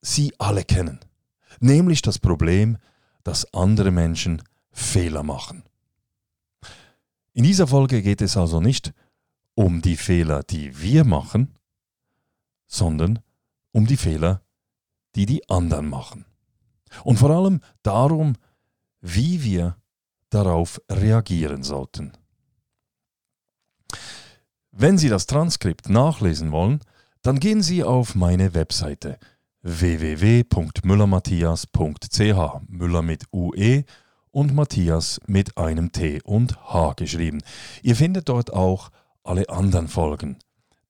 Sie alle kennen. Nämlich das Problem, dass andere Menschen Fehler machen. In dieser Folge geht es also nicht um die Fehler, die wir machen, sondern um die Fehler, die die anderen machen. Und vor allem darum, wie wir darauf reagieren sollten. Wenn Sie das Transkript nachlesen wollen, dann gehen Sie auf meine Webseite www.müllermatthias.ch Müller mit UE und Matthias mit einem T und H geschrieben. Ihr findet dort auch alle anderen Folgen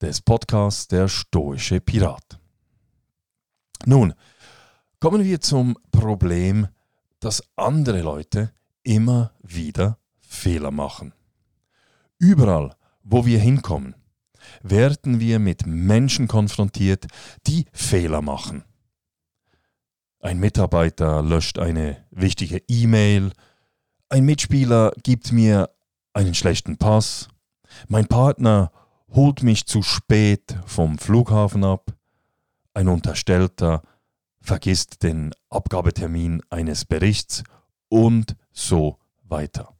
des Podcasts Der stoische Pirat. Nun, kommen wir zum Problem, dass andere Leute immer wieder Fehler machen. Überall, wo wir hinkommen, werden wir mit Menschen konfrontiert, die Fehler machen. Ein Mitarbeiter löscht eine wichtige E-Mail, ein Mitspieler gibt mir einen schlechten Pass, mein Partner holt mich zu spät vom Flughafen ab, ein Unterstellter vergisst den Abgabetermin eines Berichts und so weiter.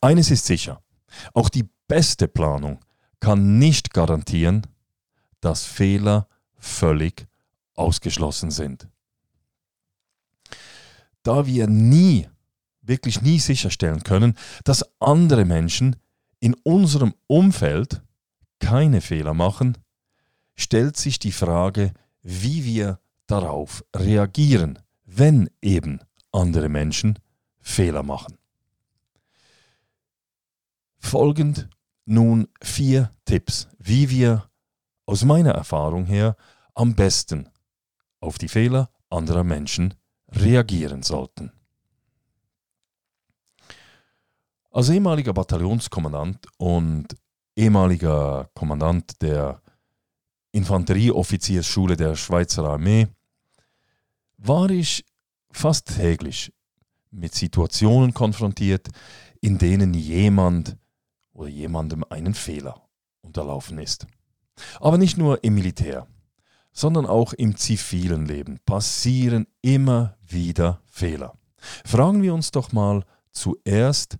Eines ist sicher, auch die beste Planung kann nicht garantieren, dass Fehler völlig ausgeschlossen sind. Da wir nie, wirklich nie sicherstellen können, dass andere Menschen in unserem Umfeld keine Fehler machen, stellt sich die Frage, wie wir darauf reagieren, wenn eben andere Menschen Fehler machen. Folgend nun vier Tipps, wie wir aus meiner Erfahrung her am besten auf die Fehler anderer Menschen reagieren sollten. Als ehemaliger Bataillonskommandant und ehemaliger Kommandant der Infanterieoffiziersschule der Schweizer Armee war ich fast täglich mit Situationen konfrontiert, in denen jemand oder jemandem einen Fehler unterlaufen ist. Aber nicht nur im Militär, sondern auch im zivilen Leben passieren immer wieder Fehler. Fragen wir uns doch mal zuerst,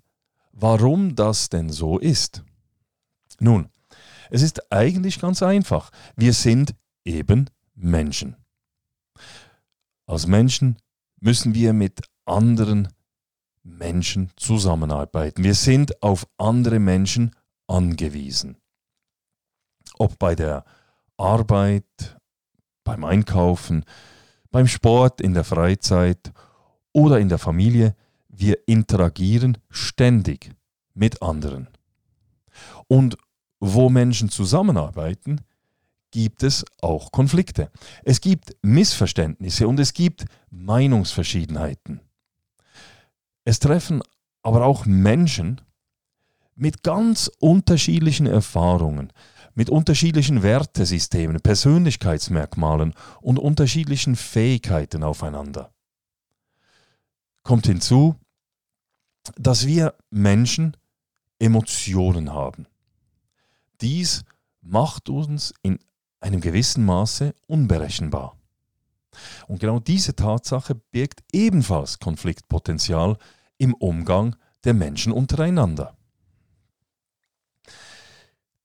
warum das denn so ist. Nun, es ist eigentlich ganz einfach. Wir sind eben Menschen. Als Menschen müssen wir mit anderen Menschen zusammenarbeiten. Wir sind auf andere Menschen angewiesen. Ob bei der Arbeit, beim Einkaufen, beim Sport, in der Freizeit oder in der Familie, wir interagieren ständig mit anderen. Und wo Menschen zusammenarbeiten, gibt es auch Konflikte. Es gibt Missverständnisse und es gibt Meinungsverschiedenheiten. Es treffen aber auch Menschen mit ganz unterschiedlichen Erfahrungen, mit unterschiedlichen Wertesystemen, Persönlichkeitsmerkmalen und unterschiedlichen Fähigkeiten aufeinander. Kommt hinzu, dass wir Menschen Emotionen haben. Dies macht uns in einem gewissen Maße unberechenbar. Und genau diese Tatsache birgt ebenfalls Konfliktpotenzial im Umgang der Menschen untereinander.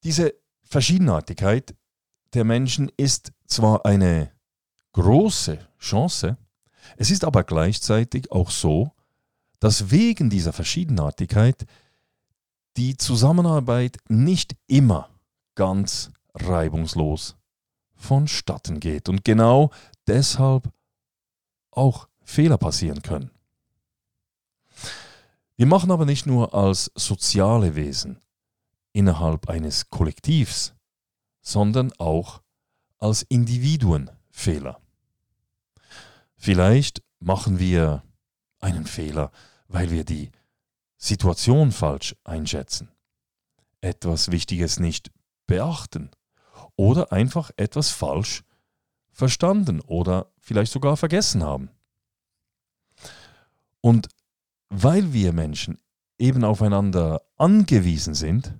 Diese Verschiedenartigkeit der Menschen ist zwar eine große Chance, es ist aber gleichzeitig auch so, dass wegen dieser Verschiedenartigkeit die Zusammenarbeit nicht immer ganz reibungslos vonstatten geht und genau deshalb auch Fehler passieren können. Wir machen aber nicht nur als soziale Wesen innerhalb eines Kollektivs, sondern auch als Individuen Fehler. Vielleicht machen wir einen Fehler, weil wir die Situation falsch einschätzen, etwas Wichtiges nicht beachten oder einfach etwas falsch verstanden oder vielleicht sogar vergessen haben. Und weil wir Menschen eben aufeinander angewiesen sind,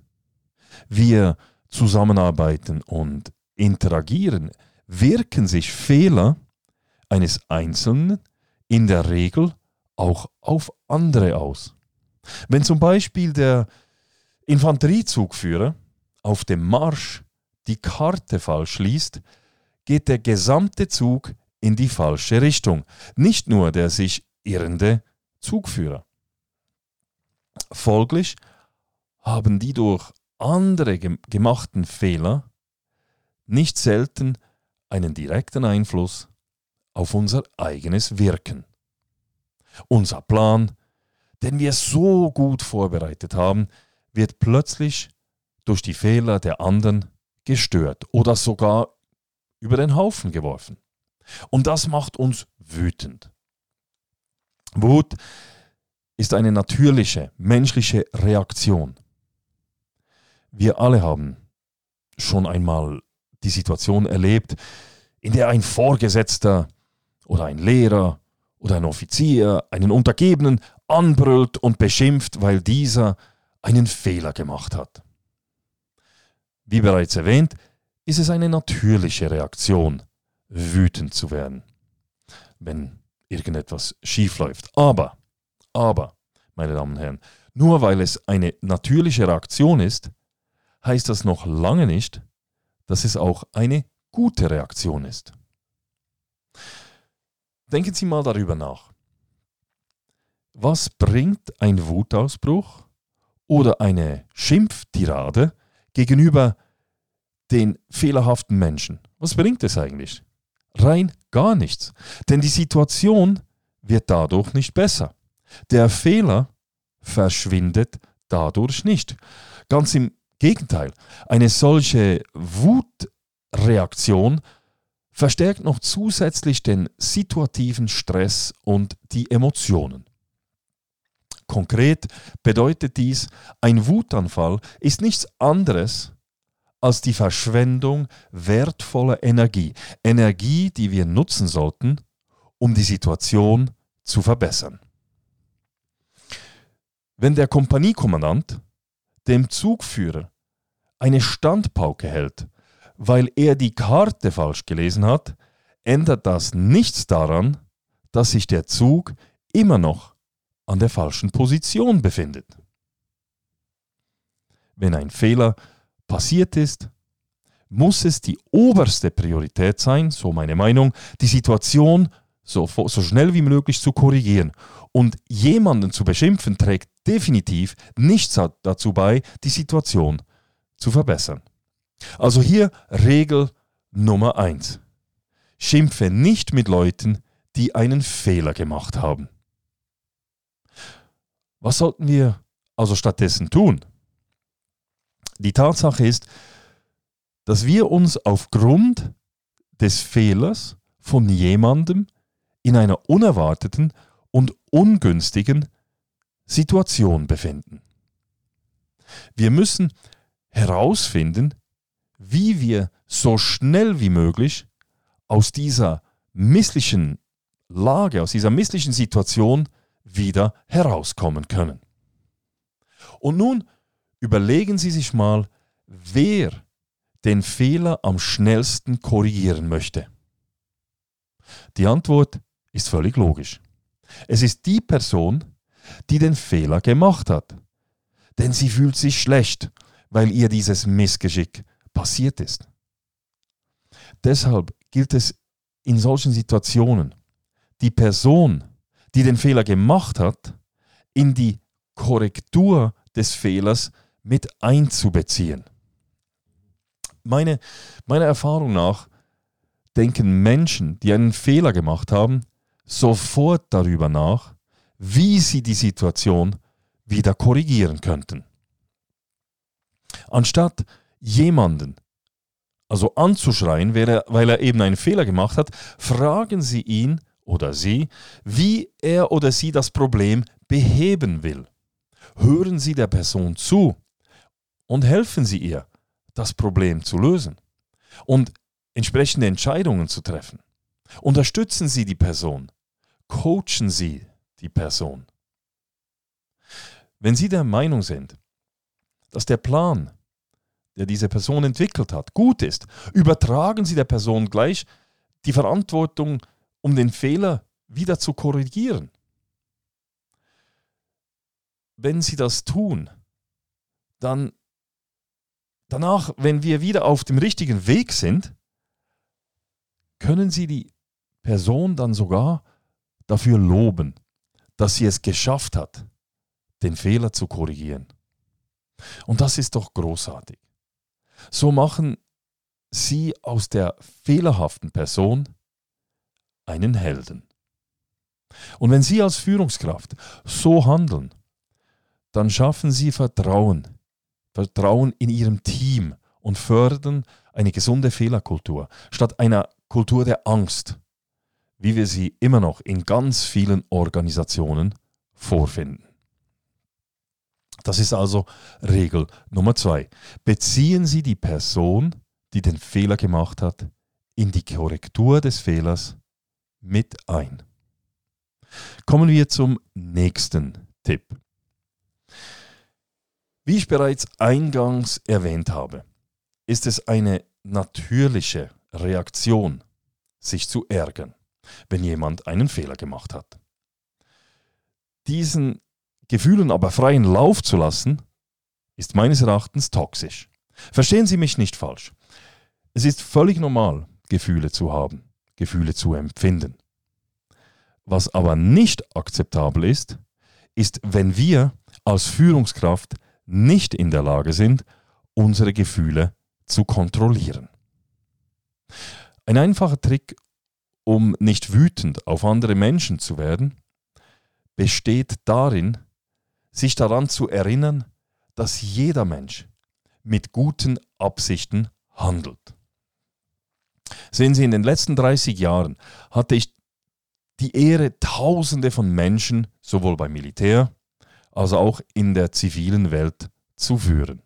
wir zusammenarbeiten und interagieren, wirken sich Fehler eines Einzelnen in der Regel auch auf andere aus. Wenn zum Beispiel der Infanteriezugführer auf dem Marsch die Karte falsch liest, geht der gesamte Zug in die falsche Richtung, nicht nur der sich irrende Zugführer. Folglich haben die durch andere gemachten Fehler nicht selten einen direkten Einfluss auf unser eigenes Wirken. Unser Plan, den wir so gut vorbereitet haben, wird plötzlich durch die Fehler der anderen gestört oder sogar über den Haufen geworfen. Und das macht uns wütend. Wut ist eine natürliche menschliche Reaktion. Wir alle haben schon einmal die Situation erlebt, in der ein Vorgesetzter oder ein Lehrer oder ein Offizier einen Untergebenen anbrüllt und beschimpft, weil dieser einen Fehler gemacht hat. Wie bereits erwähnt, ist es eine natürliche Reaktion, wütend zu werden, wenn irgendetwas schief läuft. Aber, aber, meine Damen und Herren, nur weil es eine natürliche Reaktion ist, heißt das noch lange nicht, dass es auch eine gute Reaktion ist. Denken Sie mal darüber nach. Was bringt ein Wutausbruch oder eine Schimpftirade gegenüber den fehlerhaften Menschen? Was bringt es eigentlich? Rein gar nichts. Denn die Situation wird dadurch nicht besser. Der Fehler verschwindet dadurch nicht. Ganz im Gegenteil. Eine solche Wutreaktion verstärkt noch zusätzlich den situativen Stress und die Emotionen. Konkret bedeutet dies, ein Wutanfall ist nichts anderes als die Verschwendung wertvoller Energie, Energie, die wir nutzen sollten, um die Situation zu verbessern. Wenn der Kompaniekommandant dem Zugführer eine Standpauke hält weil er die Karte falsch gelesen hat, ändert das nichts daran, dass sich der Zug immer noch an der falschen Position befindet. Wenn ein Fehler passiert ist, muss es die oberste Priorität sein, so meine Meinung, die Situation so, so schnell wie möglich zu korrigieren. Und jemanden zu beschimpfen trägt definitiv nichts dazu bei, die Situation zu verbessern. Also hier Regel Nummer 1. Schimpfe nicht mit Leuten, die einen Fehler gemacht haben. Was sollten wir also stattdessen tun? Die Tatsache ist, dass wir uns aufgrund des Fehlers von jemandem in einer unerwarteten und ungünstigen Situation befinden. Wir müssen herausfinden, wie wir so schnell wie möglich aus dieser misslichen Lage, aus dieser misslichen Situation wieder herauskommen können. Und nun überlegen Sie sich mal, wer den Fehler am schnellsten korrigieren möchte. Die Antwort ist völlig logisch. Es ist die Person, die den Fehler gemacht hat. Denn sie fühlt sich schlecht, weil ihr dieses Missgeschick passiert ist. Deshalb gilt es in solchen Situationen, die Person, die den Fehler gemacht hat, in die Korrektur des Fehlers mit einzubeziehen. Meine, meiner Erfahrung nach denken Menschen, die einen Fehler gemacht haben, sofort darüber nach, wie sie die Situation wieder korrigieren könnten. Anstatt jemanden, also anzuschreien, weil er, weil er eben einen Fehler gemacht hat, fragen Sie ihn oder sie, wie er oder sie das Problem beheben will. Hören Sie der Person zu und helfen Sie ihr, das Problem zu lösen und entsprechende Entscheidungen zu treffen. Unterstützen Sie die Person, coachen Sie die Person. Wenn Sie der Meinung sind, dass der Plan, der diese Person entwickelt hat, gut ist, übertragen Sie der Person gleich die Verantwortung, um den Fehler wieder zu korrigieren. Wenn Sie das tun, dann danach, wenn wir wieder auf dem richtigen Weg sind, können Sie die Person dann sogar dafür loben, dass sie es geschafft hat, den Fehler zu korrigieren. Und das ist doch großartig. So machen Sie aus der fehlerhaften Person einen Helden. Und wenn Sie als Führungskraft so handeln, dann schaffen Sie Vertrauen, Vertrauen in Ihrem Team und fördern eine gesunde Fehlerkultur statt einer Kultur der Angst, wie wir sie immer noch in ganz vielen Organisationen vorfinden. Das ist also Regel Nummer zwei. Beziehen Sie die Person, die den Fehler gemacht hat, in die Korrektur des Fehlers mit ein. Kommen wir zum nächsten Tipp. Wie ich bereits eingangs erwähnt habe, ist es eine natürliche Reaktion, sich zu ärgern, wenn jemand einen Fehler gemacht hat. Diesen Gefühlen aber freien Lauf zu lassen, ist meines Erachtens toxisch. Verstehen Sie mich nicht falsch. Es ist völlig normal, Gefühle zu haben, Gefühle zu empfinden. Was aber nicht akzeptabel ist, ist, wenn wir als Führungskraft nicht in der Lage sind, unsere Gefühle zu kontrollieren. Ein einfacher Trick, um nicht wütend auf andere Menschen zu werden, besteht darin, sich daran zu erinnern, dass jeder Mensch mit guten Absichten handelt. Sehen Sie, in den letzten 30 Jahren hatte ich die Ehre, Tausende von Menschen, sowohl beim Militär als auch in der zivilen Welt, zu führen.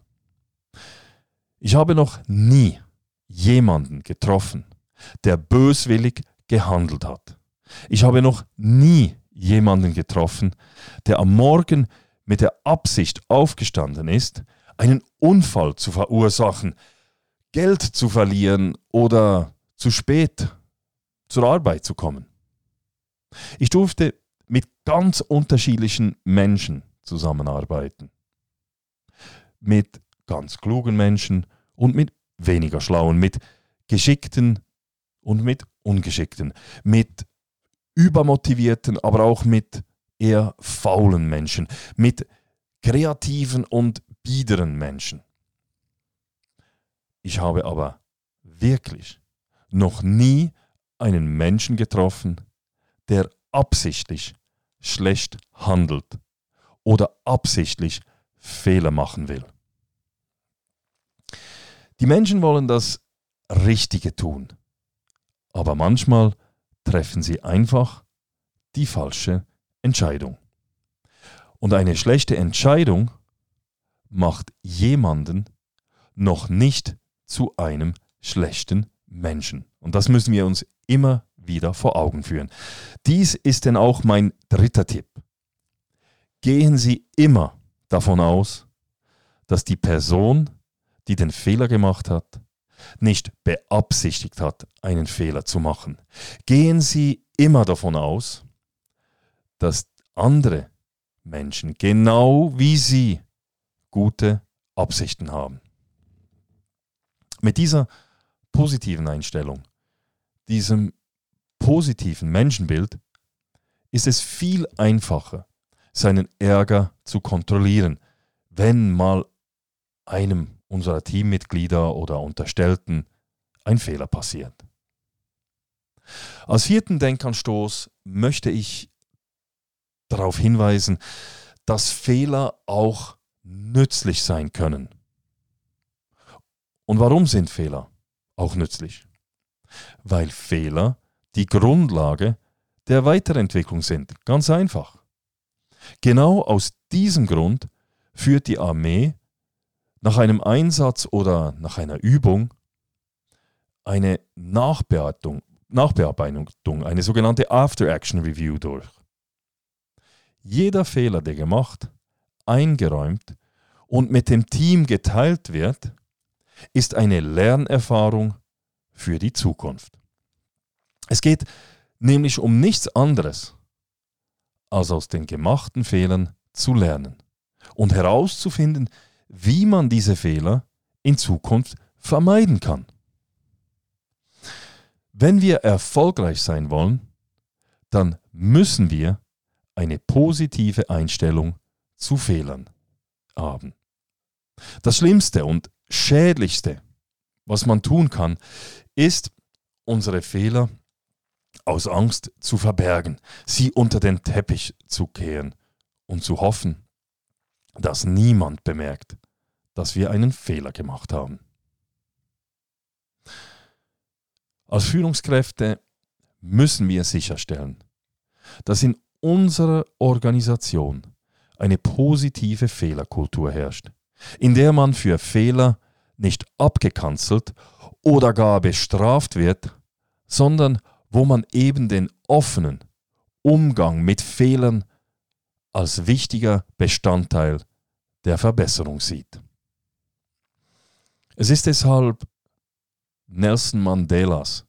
Ich habe noch nie jemanden getroffen, der böswillig gehandelt hat. Ich habe noch nie jemanden getroffen, der am Morgen mit der Absicht aufgestanden ist, einen Unfall zu verursachen, Geld zu verlieren oder zu spät zur Arbeit zu kommen. Ich durfte mit ganz unterschiedlichen Menschen zusammenarbeiten. Mit ganz klugen Menschen und mit weniger schlauen, mit geschickten und mit ungeschickten, mit übermotivierten, aber auch mit eher faulen Menschen, mit kreativen und biederen Menschen. Ich habe aber wirklich noch nie einen Menschen getroffen, der absichtlich schlecht handelt oder absichtlich Fehler machen will. Die Menschen wollen das Richtige tun, aber manchmal treffen sie einfach die falsche Entscheidung. Und eine schlechte Entscheidung macht jemanden noch nicht zu einem schlechten Menschen. Und das müssen wir uns immer wieder vor Augen führen. Dies ist denn auch mein dritter Tipp. Gehen Sie immer davon aus, dass die Person, die den Fehler gemacht hat, nicht beabsichtigt hat, einen Fehler zu machen. Gehen Sie immer davon aus, dass andere Menschen genau wie Sie gute Absichten haben. Mit dieser positiven Einstellung, diesem positiven Menschenbild, ist es viel einfacher, seinen Ärger zu kontrollieren, wenn mal einem unserer Teammitglieder oder Unterstellten ein Fehler passiert. Als vierten Denkanstoß möchte ich darauf hinweisen, dass Fehler auch nützlich sein können. Und warum sind Fehler auch nützlich? Weil Fehler die Grundlage der Weiterentwicklung sind. Ganz einfach. Genau aus diesem Grund führt die Armee nach einem Einsatz oder nach einer Übung eine Nachbearbeitung, Nachbearbeitung eine sogenannte After-Action-Review durch. Jeder Fehler, der gemacht, eingeräumt und mit dem Team geteilt wird, ist eine Lernerfahrung für die Zukunft. Es geht nämlich um nichts anderes, als aus den gemachten Fehlern zu lernen und herauszufinden, wie man diese Fehler in Zukunft vermeiden kann. Wenn wir erfolgreich sein wollen, dann müssen wir eine positive Einstellung zu Fehlern haben. Das Schlimmste und Schädlichste, was man tun kann, ist, unsere Fehler aus Angst zu verbergen, sie unter den Teppich zu kehren und zu hoffen, dass niemand bemerkt, dass wir einen Fehler gemacht haben. Als Führungskräfte müssen wir sicherstellen, dass in unserer Organisation eine positive Fehlerkultur herrscht, in der man für Fehler nicht abgekanzelt oder gar bestraft wird, sondern wo man eben den offenen Umgang mit Fehlern als wichtiger Bestandteil der Verbesserung sieht. Es ist deshalb Nelson Mandelas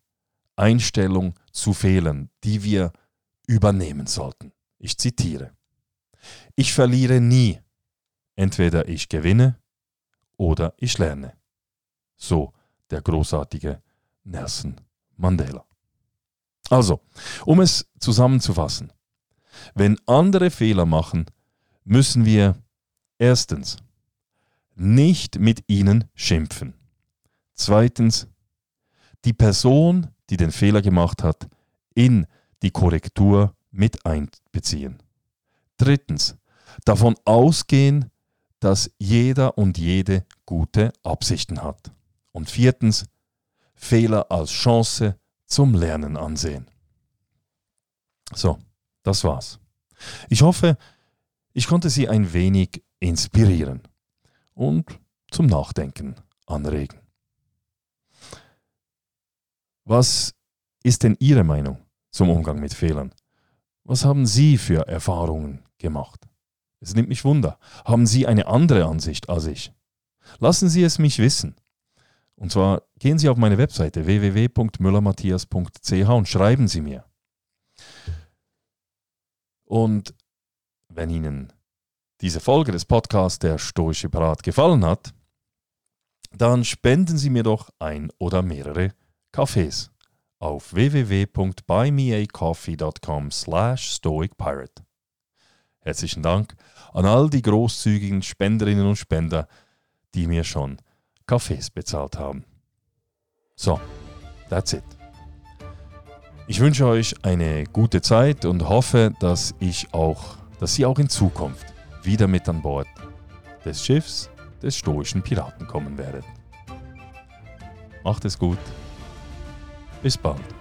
Einstellung zu Fehlern, die wir übernehmen sollten. Ich zitiere. Ich verliere nie. Entweder ich gewinne oder ich lerne. So der großartige Nelson Mandela. Also, um es zusammenzufassen. Wenn andere Fehler machen, müssen wir erstens nicht mit ihnen schimpfen. Zweitens, die Person, die den Fehler gemacht hat, in die Korrektur mit einbeziehen. Drittens, davon ausgehen, dass jeder und jede gute Absichten hat. Und viertens, Fehler als Chance zum Lernen ansehen. So, das war's. Ich hoffe, ich konnte Sie ein wenig inspirieren und zum Nachdenken anregen. Was ist denn Ihre Meinung zum Umgang mit Fehlern? Was haben Sie für Erfahrungen gemacht? Es nimmt mich Wunder. Haben Sie eine andere Ansicht als ich? Lassen Sie es mich wissen. Und zwar gehen Sie auf meine Webseite www.müllermatthias.ch und schreiben Sie mir. Und wenn Ihnen diese Folge des Podcasts Der Stoische Parat gefallen hat, dann spenden Sie mir doch ein oder mehrere Kaffees auf www.buymeacoffee.com slash stoicpirate. Herzlichen Dank an all die großzügigen Spenderinnen und Spender, die mir schon Kaffees bezahlt haben. So, that's it. Ich wünsche euch eine gute Zeit und hoffe, dass ich auch, dass Sie auch in Zukunft wieder mit an Bord des Schiffs des stoischen Piraten kommen werdet. Macht es gut. Bis bald.